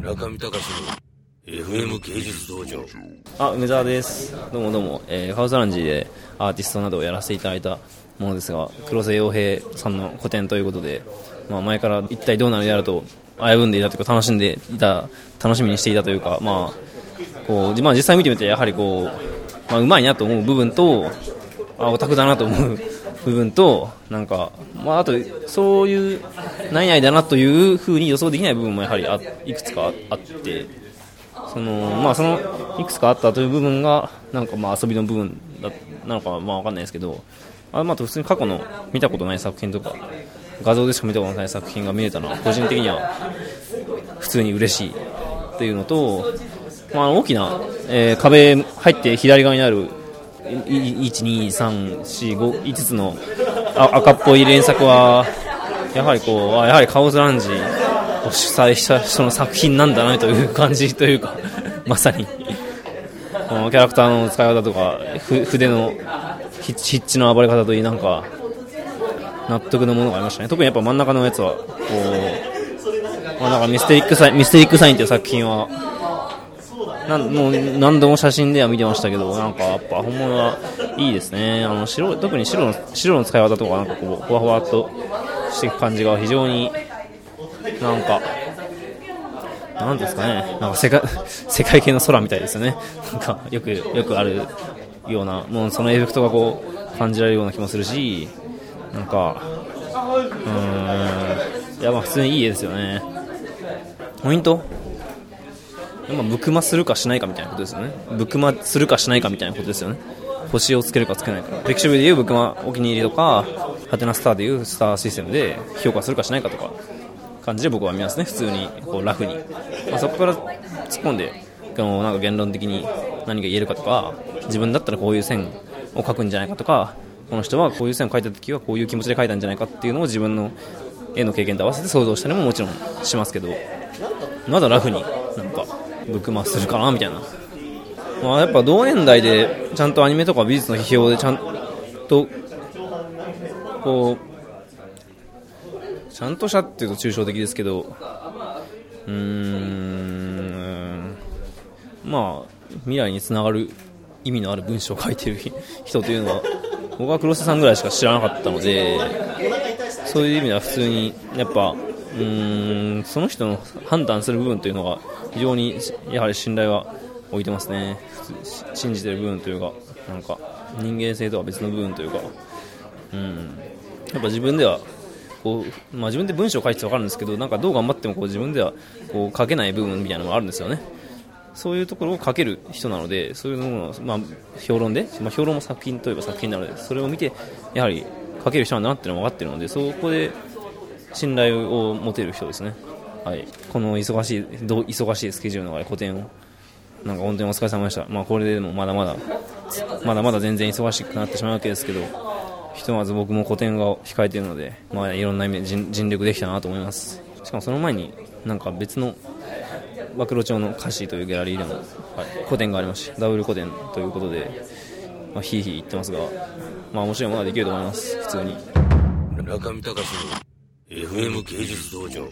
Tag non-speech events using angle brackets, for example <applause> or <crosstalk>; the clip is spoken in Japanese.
中見隆の FM 芸術道場。あ梅澤です。どうもどうも、えー、ハウスランジでアーティストなどをやらせていただいたものですが黒瀬洋平さんの個展ということで、まあ、前から一体どうなるやらと危ぶんでいたというか楽しんでいた楽しみにしていたというか、まあこうまあ、実際見てみてやはりこう、まあ、うまいなと思う部分とあオタクだなと思う部分となんか、まあ、あとそういう何々だなというふうに予想できない部分もやはりあいくつかあってそのまあそのいくつかあったという部分がなんかまあ遊びの部分だなのかまあわかんないですけどあまあ普通に過去の見たことない作品とか画像でしか見たことない作品が見れたのは個人的には普通に嬉しいっていうのと、まあ、大きな、えー、壁入って左側にある12345つの赤っぽい連作はやはりこうやはりカオズランジを主催した人の作品なんだなという感じというかまさにこのキャラクターの使い方とか筆の筆致の暴れ方といいなんか納得のものがありましたね。特にやっぱ真ん中のやつはこう、まあ、なんかミステリックサインミステリックサインという作品はなんもう何度も写真では見てましたけどなんかやっぱ本物はいいですね。あの白特に白の白の使い方とかなんかこうふわふわっとしていく感じが非常になんかなんですかね。なんか世界 <laughs> 世界系の空みたいですよね。なんかよくよくあるようなもうそのエフェクトがこう感じられるような気もするしなんかうんいやまあ普通にいい絵ですよね。ポイントまあ、ブクマするかしないかみたいなことですよね。ブクマするかしないかみたいなことですよね。星をつけるかつけないか。フィクシブでいうブクマお気に入りとかハテナスターでいうスターシステムで評価するかしないかとか感じで僕は見ますね。普通にこうラフに、まあ、そこから突っ込んでこのなんか言論的に何が言えるかとか自分だったらこういう線を描くんじゃないかとかこの人はこういう線を描いた時はこういう気持ちで描いたんじゃないかっていうのを自分の絵の経験と合わせて想像したりももちろんしますけどまだラフになんかブクマするかなみたいな、まあ、やっぱ同年代でちゃんとアニメとか美術の批評でちゃんとこうちゃんとしたっていうと抽象的ですけどうーんまあ未来につながる意味のある文章を書いてる人というのは僕は黒瀬さんぐらいしか知らなかったのでそういう意味では普通にやっぱうんその人の判断する部分というのが非常にやはり信頼は置いてますね。信じてる部分というかなんか人間性とは別の部分というか。うん。やっぱ自分ではこう、まあ、自分で文章を書いて分かるんですけどなんかどう頑張ってもこう自分ではこう書けない部分みたいなのがあるんですよね。そういうところを書ける人なのでそういうのを、まあ、評論で、まあ、評論も作品といえば作品なのでそれを見てやはり書ける人なんだなっていうのが分かってるのでそこで信頼を持てる人ですね、はい、この忙しい忙しいスケジュールの中で個展をなんか本当にお疲れ様でした、まあ、これでもまだまだまだまだ全然忙しくなってしまうわけですけどひとまず僕も個展が控えているので、まあ、いろんな意味で尽力できたなと思います。しかもその前になんか別の暴露町の歌詞というギャラリーでも、はい、個展がありましダブル個展ということで、まあ、ひいひい言ってますが、まあ、面白いものはできると思います。普通に。中見隆の FM 芸術道場。